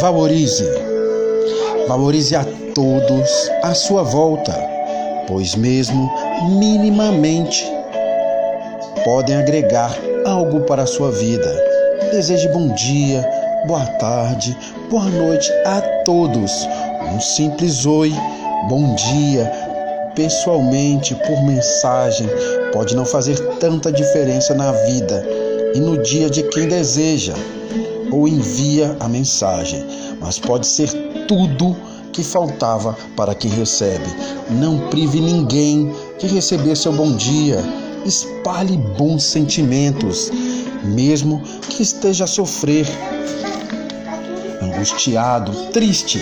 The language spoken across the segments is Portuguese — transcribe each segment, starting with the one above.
valorize. Valorize a todos à sua volta, pois mesmo minimamente podem agregar algo para a sua vida. Deseje bom dia, boa tarde, boa noite a todos. Um simples oi, bom dia, pessoalmente, por mensagem, pode não fazer tanta diferença na vida e no dia de quem deseja ou envia a mensagem, mas pode ser tudo que faltava para quem recebe. Não prive ninguém de receber seu bom dia. Espalhe bons sentimentos, mesmo que esteja a sofrer, angustiado, triste,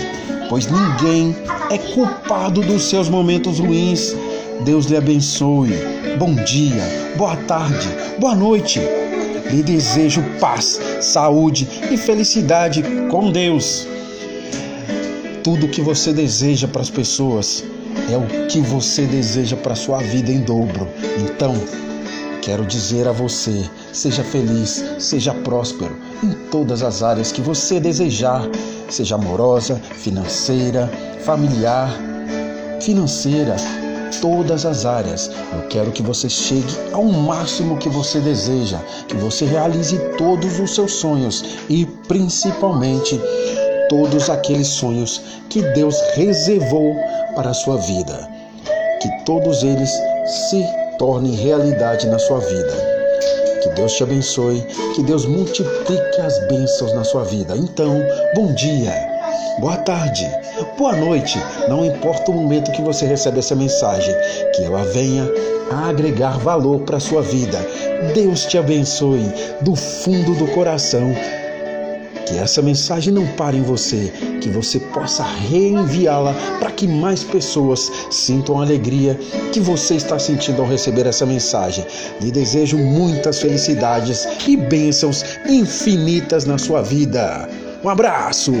pois ninguém é culpado dos seus momentos ruins. Deus lhe abençoe. Bom dia, boa tarde, boa noite. Lhe desejo paz, saúde e felicidade com Deus. Tudo que você deseja para as pessoas é o que você deseja para a sua vida em dobro. Então, quero dizer a você: seja feliz, seja próspero em todas as áreas que você desejar, seja amorosa, financeira, familiar, financeira, todas as áreas. Eu quero que você chegue ao máximo que você deseja, que você realize todos os seus sonhos e principalmente todos aqueles sonhos que Deus reservou para a sua vida. Que todos eles se tornem realidade na sua vida. Que Deus te abençoe, que Deus multiplique as bênçãos na sua vida. Então, bom dia, boa tarde, boa noite, não importa o momento que você recebe essa mensagem, que ela venha a agregar valor para a sua vida. Deus te abençoe do fundo do coração que essa mensagem não pare em você, que você possa reenviá-la para que mais pessoas sintam a alegria que você está sentindo ao receber essa mensagem. Lhe desejo muitas felicidades e bênçãos infinitas na sua vida. Um abraço!